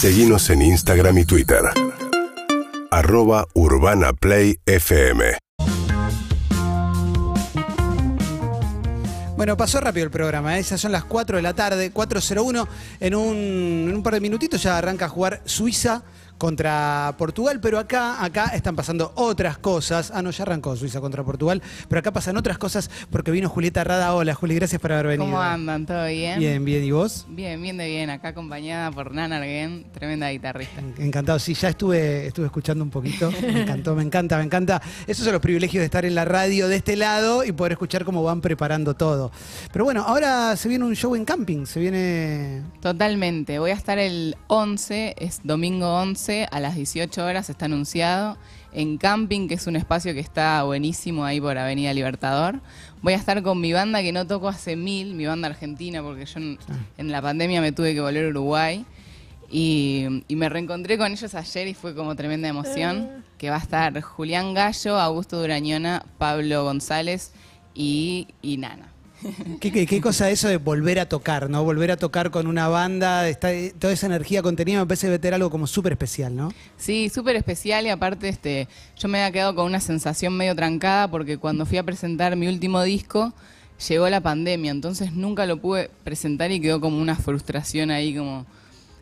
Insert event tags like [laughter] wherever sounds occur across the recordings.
Seguimos en Instagram y Twitter. Arroba Urbana Play FM. Bueno, pasó rápido el programa, ¿eh? esas son las 4 de la tarde, 4.01. En un, en un par de minutitos ya arranca a jugar Suiza contra Portugal, pero acá, acá están pasando otras cosas. Ah, no, ya arrancó Suiza contra Portugal, pero acá pasan otras cosas porque vino Julieta Rada. Hola, Juli, gracias por haber venido. ¿Cómo andan? ¿Todo bien? Bien, bien, ¿y vos? Bien, bien de bien. Acá acompañada por Nana Arguén, tremenda guitarrista. Encantado, sí, ya estuve, estuve escuchando un poquito. Me encantó, me encanta, me encanta. Esos son los privilegios de estar en la radio de este lado y poder escuchar cómo van preparando todo. Pero bueno, ahora se viene un show en camping, se viene. Totalmente. Voy a estar el 11, es domingo 11 a las 18 horas, está anunciado, en Camping, que es un espacio que está buenísimo ahí por Avenida Libertador. Voy a estar con mi banda que no toco hace mil, mi banda argentina, porque yo en, en la pandemia me tuve que volver a Uruguay. Y, y me reencontré con ellos ayer y fue como tremenda emoción, que va a estar Julián Gallo, Augusto Durañona, Pablo González y, y Nana. [laughs] ¿Qué, qué, qué cosa eso de volver a tocar, ¿no? Volver a tocar con una banda, está, toda esa energía contenida me parece debe tener algo como súper especial, ¿no? Sí, súper especial y aparte este, yo me había quedado con una sensación medio trancada porque cuando fui a presentar mi último disco llegó la pandemia, entonces nunca lo pude presentar y quedó como una frustración ahí como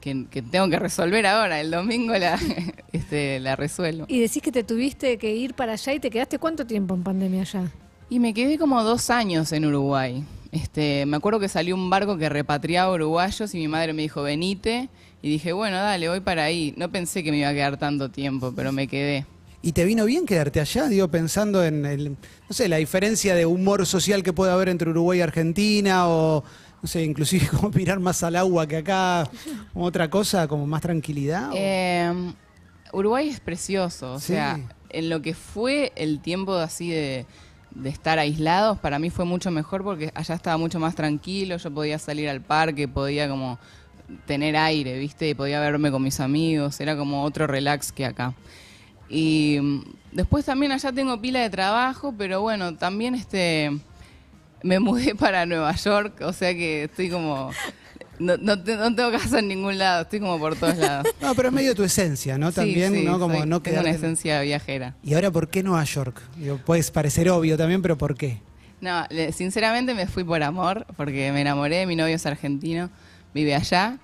que, que tengo que resolver ahora, el domingo la, [laughs] este, la resuelvo. Y decís que te tuviste que ir para allá y te quedaste cuánto tiempo en pandemia allá? Y me quedé como dos años en Uruguay. Este, me acuerdo que salió un barco que repatriaba uruguayos y mi madre me dijo, venite. Y dije, bueno, dale, voy para ahí. No pensé que me iba a quedar tanto tiempo, pero me quedé. ¿Y te vino bien quedarte allá? Digo, pensando en el, no sé, la diferencia de humor social que puede haber entre Uruguay y Argentina, o no sé, inclusive [laughs] como mirar más al agua que acá, como otra cosa, como más tranquilidad. Eh, Uruguay es precioso, o Sí. sea, en lo que fue el tiempo así de, de estar aislados, para mí fue mucho mejor porque allá estaba mucho más tranquilo, yo podía salir al parque, podía como tener aire, ¿viste? Y podía verme con mis amigos, era como otro relax que acá. Y mm, después también allá tengo pila de trabajo, pero bueno, también este me mudé [laughs] para Nueva York, o sea que estoy como no, no, no tengo casa en ningún lado, estoy como por todos lados. [laughs] No, pero es medio tu esencia, ¿no? También, sí, ¿no? Como soy- no tengo una esencia viajera. ¿Y ahora por qué Nueva York? Digo, puede parecer obvio también, pero ¿por qué? No, sinceramente me fui por amor, porque me enamoré, mi novio es argentino, vive allá,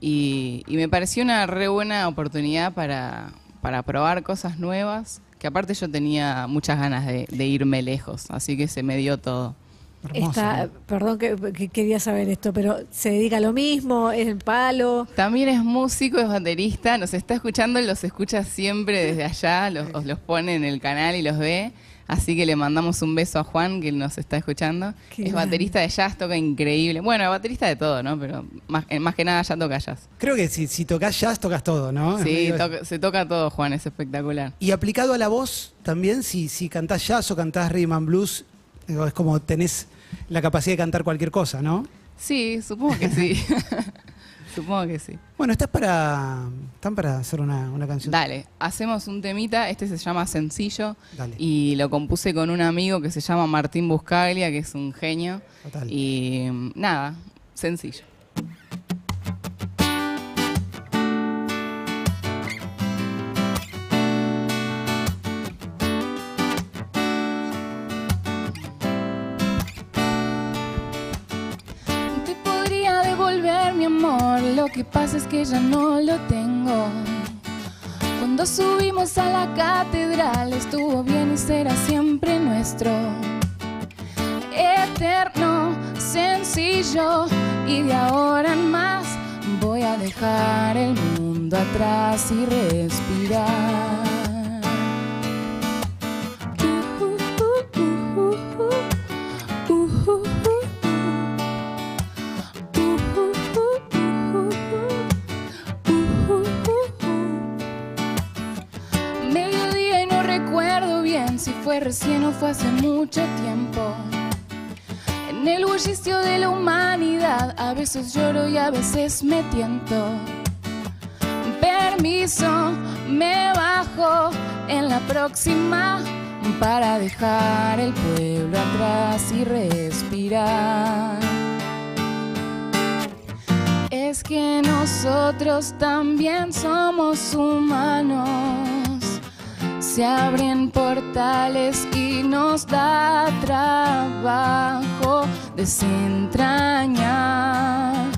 y, y me pareció una re buena oportunidad para, para probar cosas nuevas, que aparte yo tenía muchas ganas de, de irme lejos, así que se me dio todo. Hermoso, Está, perdón que, que quería saber esto, pero ¿se dedica a lo mismo? ¿Es el palo? También es músico, es baterista, nos está escuchando, los escucha siempre desde allá, los, os los pone en el canal y los ve. Así que le mandamos un beso a Juan, que nos está escuchando. Qué es grande. baterista de jazz, toca increíble. Bueno, baterista de todo, ¿no? Pero más, eh, más que nada ya toca jazz. Creo que si, si tocas jazz, tocas todo, ¿no? Sí, toca- se toca todo, Juan, es espectacular. Y aplicado a la voz también, si, si cantás jazz o cantás rhythm and blues, digo, es como tenés la capacidad de cantar cualquier cosa, ¿no? Sí, supongo que sí. [laughs] supongo que sí. Bueno, estás para. Están para hacer una, una canción. Dale, hacemos un temita, este se llama Sencillo Dale. y lo compuse con un amigo que se llama Martín Buscaglia, que es un genio. Total. Y mm, nada, sencillo. Lo que pasa es que ya no lo tengo. Cuando subimos a la catedral estuvo bien y será siempre nuestro. Eterno, sencillo y de ahora en más voy a dejar el mundo atrás y respirar. Fue recién o fue hace mucho tiempo. En el bullicio de la humanidad, a veces lloro y a veces me tiento. Permiso, me bajo en la próxima para dejar el pueblo atrás y respirar. Es que nosotros también somos humanos. Se abren portales y nos da trabajo desentrañar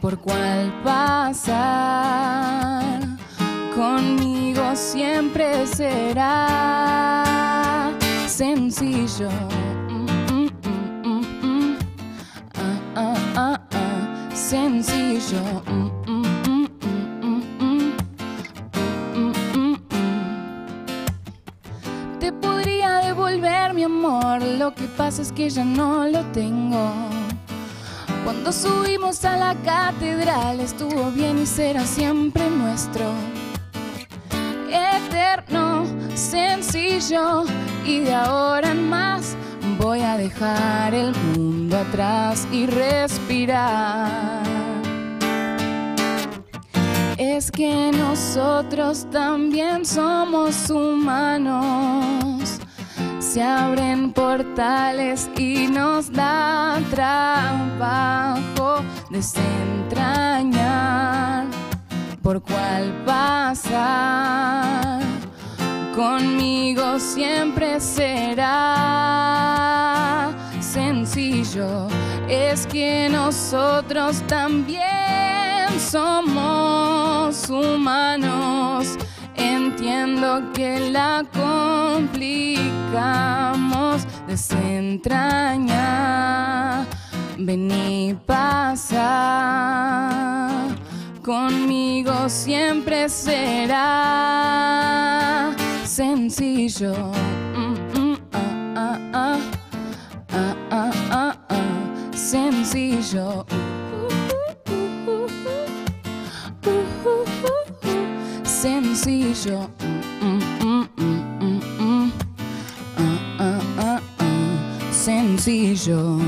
por cuál pasar. Conmigo siempre será sencillo. Mm, mm, mm, mm. Ah, ah, ah, ah. Sencillo. Lo que pasa es que ya no lo tengo. Cuando subimos a la catedral estuvo bien y será siempre nuestro. Eterno, sencillo y de ahora en más voy a dejar el mundo atrás y respirar. Es que nosotros también somos humanos. Se abren portales y nos da trabajo desentrañar por cuál pasar. Conmigo siempre será sencillo. Es que nosotros también somos humanos. Entiendo que la complicamos desentrañar. Vení, pasa. Conmigo siempre será sencillo. Mm, mm, ah, ah, ah. Sencillo. Sencillo. Sencillo.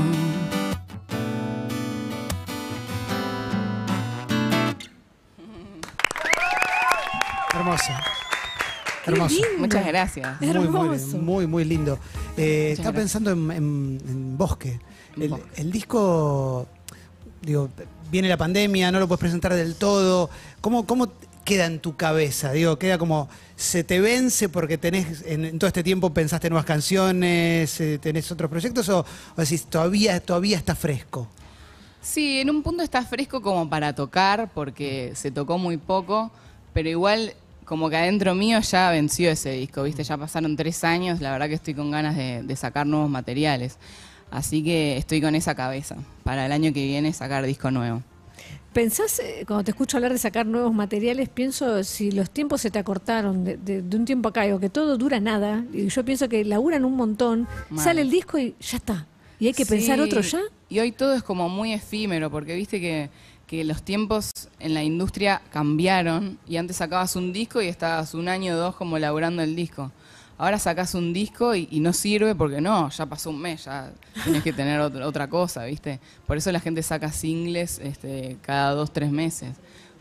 Hermoso. Hermoso. Muchas gracias. Muy, muy, muy, muy lindo. Eh, estaba pensando en, en- en Bosque. En El, Bosque. el disco, digo, viene la pandemia, no lo puedes presentar del todo. ¿Cómo, cómo queda en tu cabeza? Digo, queda como, ¿se te vence porque tenés, en, todo este tiempo pensaste nuevas canciones, eh, tenés otros proyectos o, o decís, todavía, todavía está fresco? Sí, en un punto está fresco como para tocar, porque se tocó muy poco, pero igual como que adentro mío ya venció ese disco, ¿viste? Ya pasaron tres años, la verdad que estoy con ganas de sacar nuevos materiales. Así que estoy con esa cabeza, para el año que viene sacar disco nuevo. ¿Pensás, eh, cuando te escucho hablar de sacar nuevos materiales, pienso si los tiempos se te acortaron de, de- de un tiempo acá, digo que todo dura nada, y yo pienso que laburan un montón, Mal. sale el disco y ya está. Y hay que pensar otro ya. Y hoy todo es como muy efímero, porque viste que, que los tiempos en la industria cambiaron y antes sacabas un disco y estabas un año o dos como laburando el disco. Ahora sacas un disco y, no sirve porque no, ya pasó un mes, ya tienes que tener otra, otra cosa, ¿viste? Por eso la gente saca singles este, cada dos, tres meses.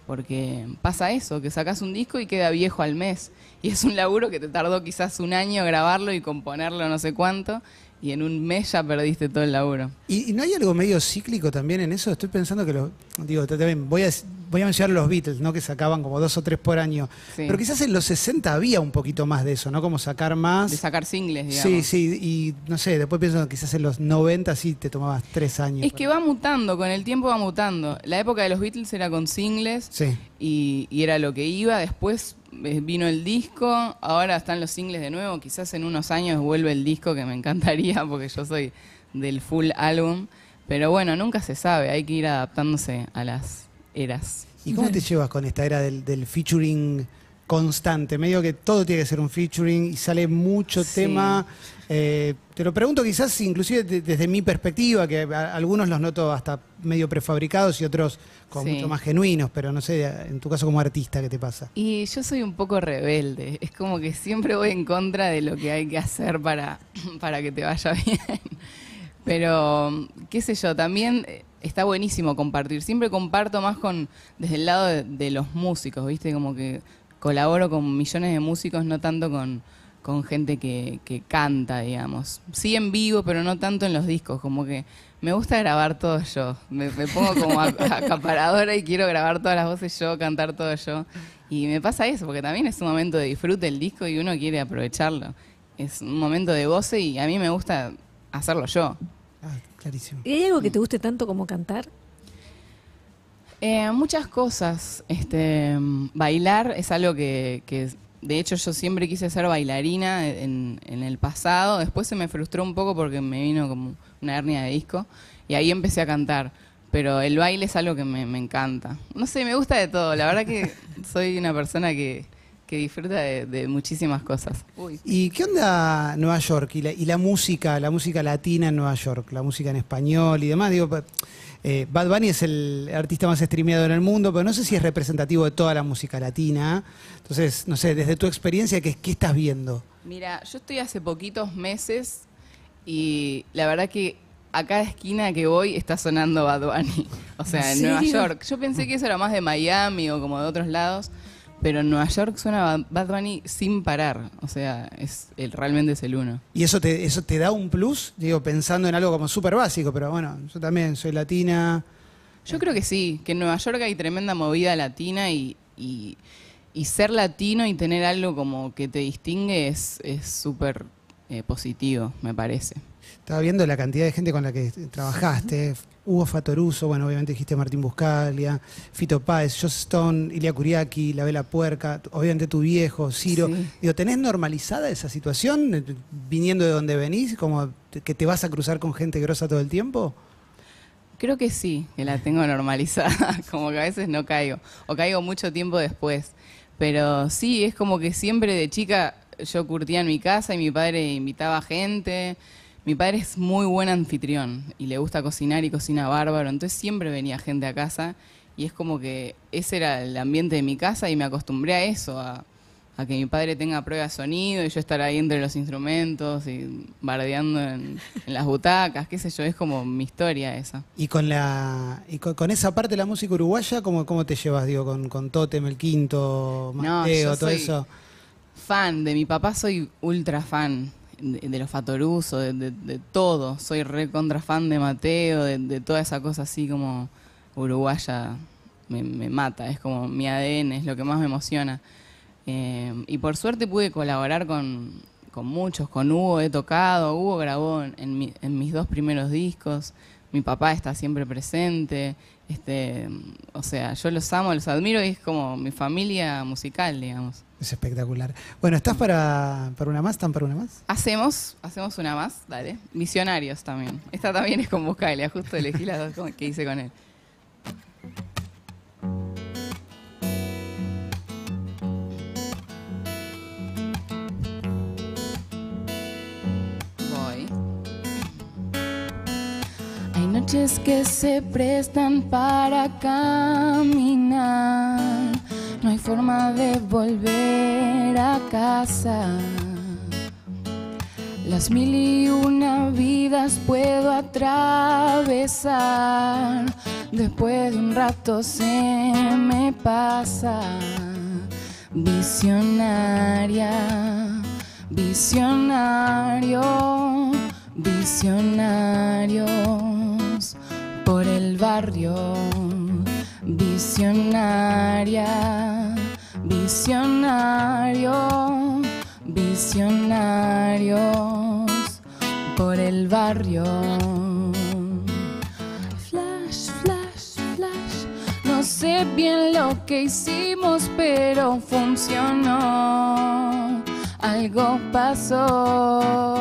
Porque pasa eso, que sacas un disco y queda viejo al mes. Y es un laburo que te tardó quizás un año grabarlo y componerlo no sé cuánto. Y en un mes ya perdiste todo el laburo. ¿Y, y no hay algo medio cíclico también en eso? Estoy pensando que lo. Digo, también voy a, voy a mencionar los Beatles, ¿no? Que sacaban como dos o tres por año. Sí. Pero quizás en los 60 había un poquito más de eso, ¿no? Como sacar más. De sacar singles, digamos. Sí, sí, y no sé, después pienso que quizás en los 90 sí te tomabas tres años. Es que va mutando, con el tiempo va mutando. La época de los Beatles era con singles Sí. y, y era lo que iba. Después vino el disco, ahora están los singles de nuevo. Quizás en unos años vuelve el disco, que me [laughs] encantaría porque yo soy del full álbum. Pero bueno, nunca se sabe, hay que ir adaptándose a las eras. ¿Y cómo te llevas con esta era del featuring constante? Medio que todo tiene que ser un featuring y sale mucho Sí. tema. Eh, te lo pregunto quizás inclusive de- desde mi perspectiva, que a- algunos los noto hasta medio prefabricados y otros como Sí. mucho más genuinos, pero no sé, en tu caso como artista, ¿qué te pasa? Y yo soy un poco rebelde. Es como que siempre voy en contra de lo que hay que hacer para, [clears throat] para que te vaya bien. [laughs] Pero, qué sé yo, también eh, está buenísimo compartir. Siempre comparto más con desde el lado de, de los músicos, ¿viste? Como que colaboro con millones de músicos, no tanto con, con gente que, que canta, digamos. Sí en vivo, pero no tanto en los discos. Como que Me gusta grabar todo yo. Me, me pongo como a- [laughs] acaparadora y quiero grabar todas las voces yo, cantar todo yo. Y me pasa eso, porque también es un momento de disfrute el disco y uno quiere aprovecharlo. Es un momento de goce y a mí me gusta hacerlo yo. Ah, clarísimo. ¿Y hay algo que te guste tanto como cantar? Eh, muchas cosas. Este, bailar es algo que, que, de hecho, yo siempre quise ser bailarina en, en el pasado. Después se me frustró un poco porque me vino como una hernia de disco y ahí empecé a cantar. Pero el baile es algo que me, me encanta. No sé, me gusta de todo. La verdad que soy una persona que, que disfruta de, de muchísimas cosas. Uy. ¿Y qué onda Nueva York y la, y la música, la música latina en Nueva York, la música en español y demás? Digo, eh, Bad Bunny es el artista más streameado en el mundo, pero no sé si es representativo de toda la música latina. Entonces, no sé, desde tu experiencia, ¿qué, qué estás viendo? Mira, yo estoy hace poquitos meses y la verdad que a cada esquina que voy está sonando Bad Bunny. [laughs] O sea, ¿En en Nueva? York. Yo pensé que eso era más de Miami o como de otros lados, pero en Nueva York suena Bad- Bunny sin parar. O sea, es el, realmente es el uno. ¿Y eso te, eso te da un plus? Digo, pensando en algo como súper básico, pero bueno, yo también soy latina. Yo creo que sí, que en Nueva York hay tremenda movida latina y, y, y ser latino y tener algo como que te distingue es es súper eh, positivo, me parece. Estaba viendo la cantidad de gente con la que trabajaste. Hugo Fatoruso, bueno, obviamente dijiste Martín Buscalia, Fito Páez, Joss Stone, Ilia Kuriaki, La Vela Puerca, obviamente tu viejo, Ciro. Sí. Digo, ¿tenés normalizada esa situación eh, viniendo de donde venís? Como que te vas a cruzar con gente grosa todo el tiempo? Creo que sí, que la tengo normalizada, [laughs] como que a veces no caigo, o caigo mucho tiempo después. Pero sí, es como que siempre de chica yo curtía en mi casa y mi padre invitaba gente. Mi padre es muy buen anfitrión y le gusta cocinar y cocina bárbaro, entonces siempre venía gente a casa y es como que ese era el ambiente de mi casa y me acostumbré a eso, a, a que mi padre tenga prueba de sonido y yo estar ahí entre los instrumentos y bardeando en, en las butacas, qué sé yo, es como mi historia esa. Y con la y con, con esa parte de la música uruguaya, ¿cómo, cómo te llevas? Digo, con, con Totem, el quinto, No, Mateo, yo todo soy- eso. Fan, de mi papá soy ultra fan, de, los Fatoruso, de, todo. Soy re contra fan de Mateo, de, toda esa cosa así como uruguaya. Me, mata, es como mi ADN, es lo que más me emociona. Eh, y por suerte pude colaborar con, con muchos, con Hugo he tocado, Hugo grabó en mis dos primeros discos, mi papá está siempre presente, este, o sea, yo los amo, los admiro y es como mi familia musical, digamos. Es espectacular. Bueno, ¿estás para, para una más? ¿Están para una más? Hacemos, hacemos una más, dale. Misionarios también. Esta también es con Buscalia, justo elegí las dos que hice con él. Noches que se prestan para caminar. No hay forma de volver a casa. Las mil y una vidas puedo atravesar. Después de un rato se me pasa. Visionaria, visionario, visionarios por el barrio. Visionaria, visionario, visionarios por el barrio. Flash, flash, flash. No sé bien lo que hicimos, pero funcionó. Algo pasó.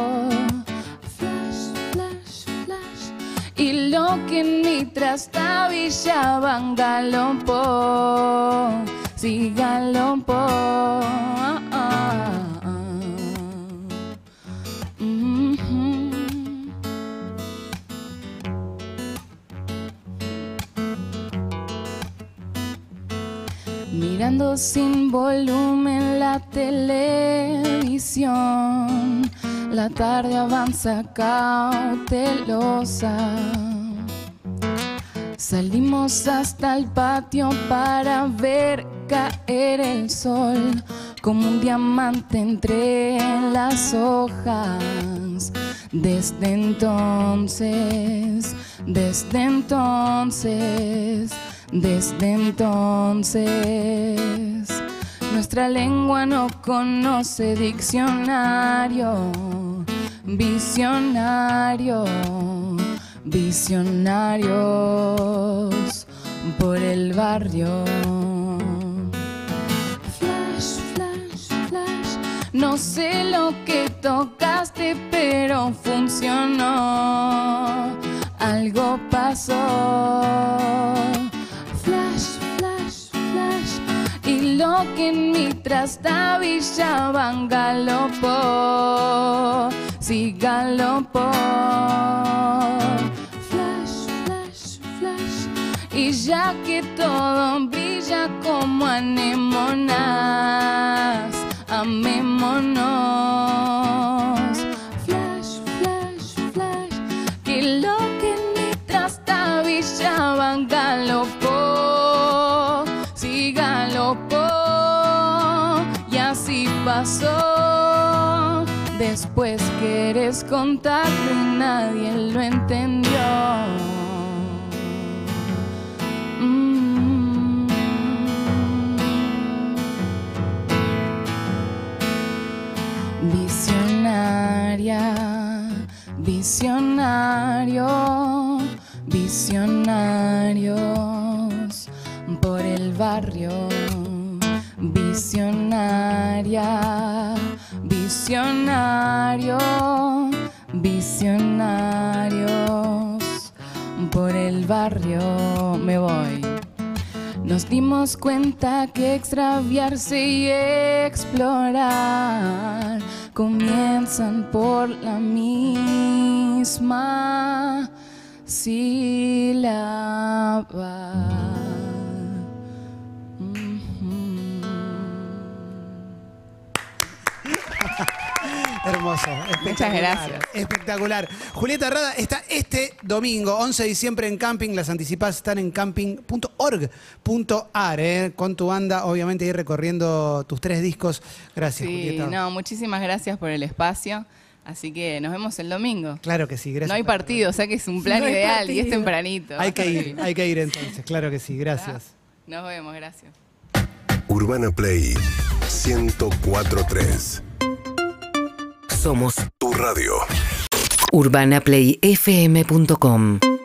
Y lo que en mi trastabillaban galopó. Sí, galopó. Ah, ah, ah. Mirando sin volumen la televisión, la tarde avanza cautelosa. Salimos hasta el patio para ver caer el sol como un diamante entre las hojas. Desde entonces, desde entonces, desde entonces, nuestra lengua no conoce diccionario, visionario, visionarios por el barrio. Flash, flash, flash. No sé lo que tocaste, pero funcionó. Algo pasó. Flash, flash, flash. Y lo que en mi trastabillaban galopó. Sí, galopó. Y ya que todo brilla como anémonas, amémonos. Flash, flash, flash. Que lo que en mi trastabillaban galopó, sí galopó. Y así pasó. Después quieres contarlo y nadie lo entendió. Visionario, visionarios por el barrio. Visionaria, visionario, visionarios por el barrio. Me voy. Nos dimos cuenta que extraviarse y explorar comienzan por la misma sílaba. Hermoso. espectacular, gracias. Espectacular. Julieta Rada está este domingo, 11 de diciembre en camping. Las anticipadas están en camping.org.ar, eh, con tu banda, obviamente, ir recorriendo tus tres discos. Gracias, Sí, Julieta. no, muchísimas gracias por el espacio. Así que nos vemos el domingo. Claro que sí, gracias. No hay partido, o sea que es un plan No ideal y es tempranito. Hay que ir, [laughs] hay que ir entonces, claro que sí, gracias. Nos vemos, gracias. Urbana Play 1043. Somos Tu radio. urbanaplayfm.com.